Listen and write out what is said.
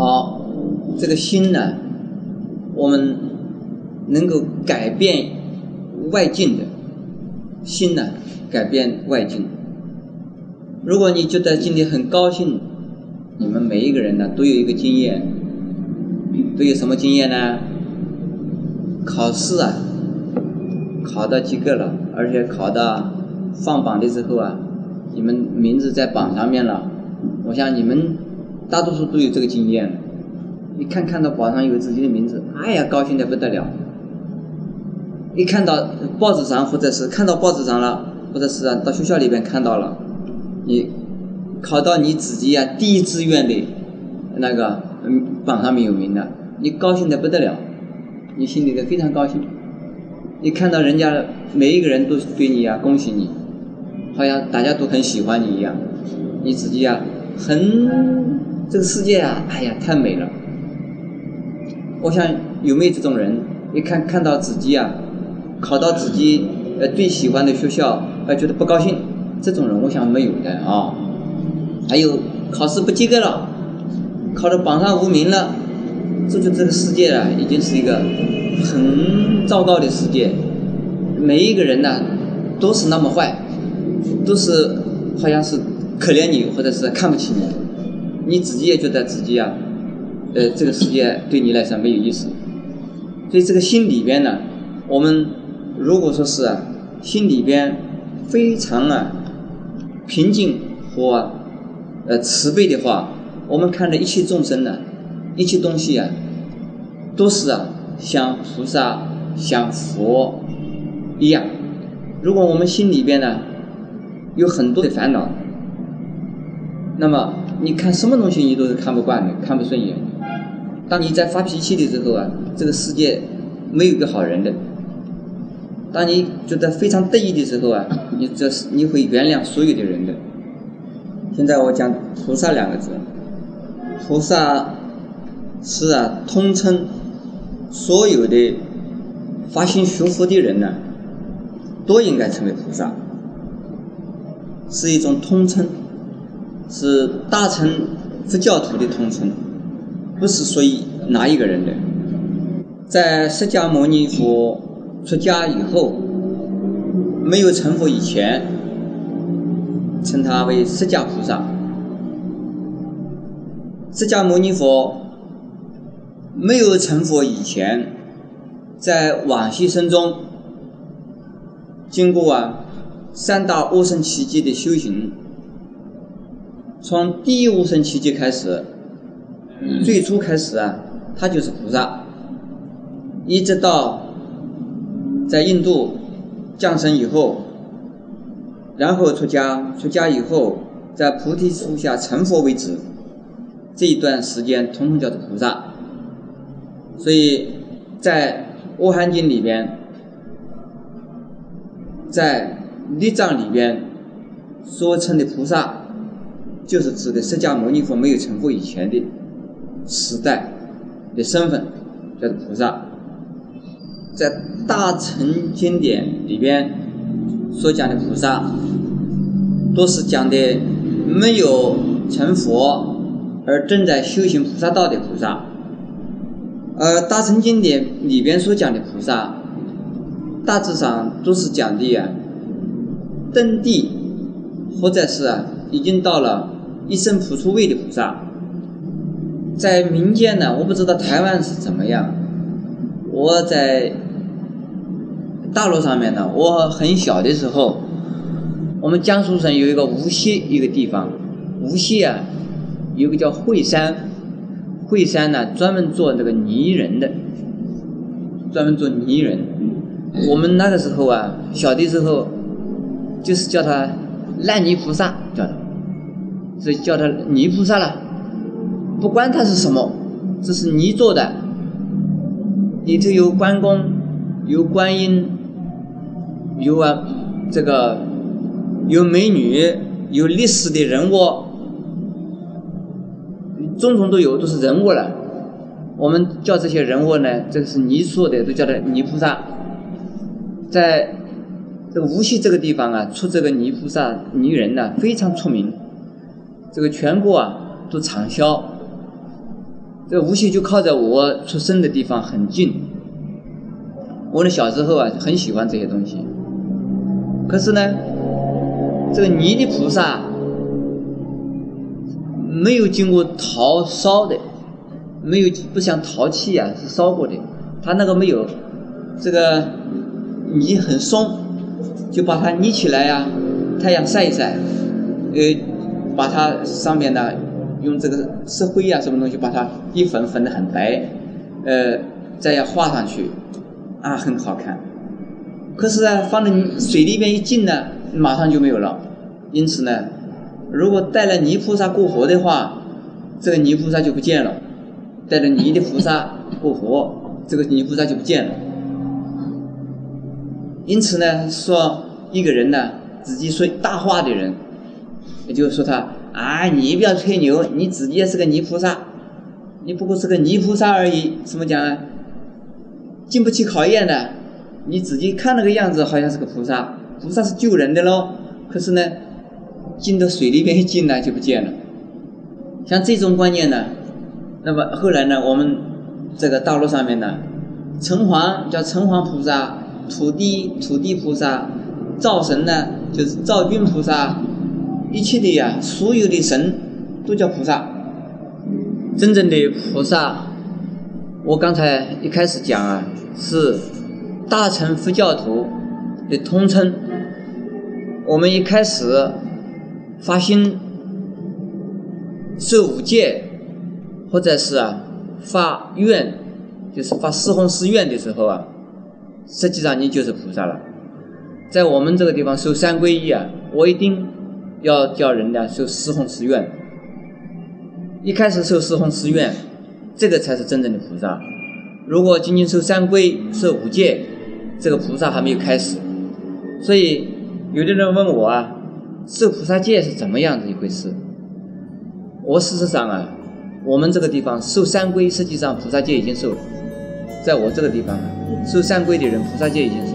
好，这个心呢，我们能够改变外境的，心呢改变外境。如果你觉得今天很高兴，你们每一个人呢都有一个经验，都有什么经验呢？考试啊，考到及格了，而且考到放榜的时候啊，你们名字在榜上面了。我想你们大多数都有这个经验。一看看到榜上有自己的名字，哎呀，高兴的不得了。一看到报纸上，或者是看到报纸上了，或者是啊到学校里边看到了，你考到你自己呀第一志愿的那个嗯榜上面有名的，你高兴的不得了。你心里头非常高兴，你看到人家每一个人都对你呀恭喜你，好像大家都很喜欢你一样，你自己呀很这个世界啊，哎呀太美了。我想有没有这种人？一看看到自己啊考到自己呃最喜欢的学校，呃觉得不高兴，这种人我想没有的啊。还有考试不及格了，考到榜上无名了。这就这个世界啊，已经是一个很糟糕的世界。每一个人呢，都是那么坏，都是好像是可怜你，或者是看不起你。你自己也觉得自己啊，呃，这个世界对你来说没有意思。所以这个心里边呢，我们如果说是啊，心里边非常啊平静和呃慈悲的话，我们看着一切众生呢。一切东西啊，都是啊，像菩萨、像佛一样。如果我们心里边呢，有很多的烦恼，那么你看什么东西你都是看不惯的、看不顺眼的。当你在发脾气的时候啊，这个世界没有一个好人的。当你觉得非常得意的时候啊，你这是你会原谅所有的人的。现在我讲菩萨两个字，菩萨。是啊，通称所有的发心学佛的人呢，都应该成为菩萨，是一种通称，是大乘佛教徒的通称，不是属于哪一个人的。在释迦牟尼佛出家以后，没有成佛以前，称他为释迦菩萨。释迦牟尼佛。没有成佛以前，在往昔生中，经过啊三大阿僧奇迹的修行，从第一无生奇迹开始，最初开始啊，他就是菩萨，一直到在印度降生以后，然后出家，出家以后在菩提树下成佛为止，这一段时间统统叫做菩萨。所以在《阿含经》里边，在律藏里边所称的菩萨，就是指的释迦牟尼佛没有成佛以前的时代的身份，叫做菩萨。在大乘经典里边所讲的菩萨，都是讲的没有成佛而正在修行菩萨道的菩萨。而，大乘经典里边所讲的菩萨，大致上都是讲的呀，登地，或者是啊，已经到了一生普出位的菩萨。在民间呢，我不知道台湾是怎么样。我在大陆上面呢，我很小的时候，我们江苏省有一个无锡一个地方，无锡啊，有个叫惠山。惠山呢，专门做那个泥人的，专门做泥人。我们那个时候啊，小的时候，就是叫他烂泥菩萨，叫他，所以叫他泥菩萨了。不管他是什么，这是泥做的，里头有关公，有观音，有啊这个有美女，有历史的人物。种种都有，都是人物了。我们叫这些人物呢，这个是泥塑的，都叫他泥菩萨。在这无锡这个地方啊，出这个泥菩萨、泥人呢，非常出名。这个全国啊都畅销。这无锡就靠在我出生的地方很近。我的小时候啊，很喜欢这些东西。可是呢，这个泥的菩萨没有经过陶烧的，没有不像陶器啊是烧过的，它那个没有，这个泥很松，就把它捏起来呀，太阳晒一晒，呃，把它上面呢用这个石灰啊什么东西把它一粉粉的很白，呃，再要画上去，啊，很好看。可是啊，放在水里边一浸呢，马上就没有了。因此呢，如果带了泥菩萨过河的话，这个泥菩萨就不见了；带着泥的菩萨过河，这个泥菩萨就不见了。因此呢，说一个人呢，自己说大话的人，也就是说他啊，你不要吹牛，你自己也是个泥菩萨，你不过是个泥菩萨而已，怎么讲啊？经不起考验的。你自己看那个样子，好像是个菩萨，菩萨是救人的喽。可是呢，进到水里边一进来就不见了。像这种观念呢，那么后来呢，我们这个道路上面呢，城隍叫城隍菩萨，土地土地菩萨，灶神呢就是灶君菩萨，一切的呀，所有的神都叫菩萨。真正的菩萨，我刚才一开始讲啊，是。大乘佛教徒的通称，我们一开始发心受五戒，或者是啊发愿，就是发四弘誓愿的时候啊，实际上你就是菩萨了。在我们这个地方受三皈依啊，我一定要叫人家受四弘誓愿。一开始受四弘誓愿，这个才是真正的菩萨。如果仅仅受三规、受五戒，这个菩萨还没有开始，所以有的人问我啊，受菩萨戒是怎么样子一回事？我事实上啊，我们这个地方受三规，实际上菩萨戒已经受。在我这个地方，受三规的人，菩萨戒已经